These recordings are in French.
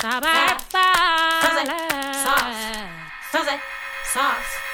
Sauce. Sauce. Sauce.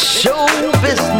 show business.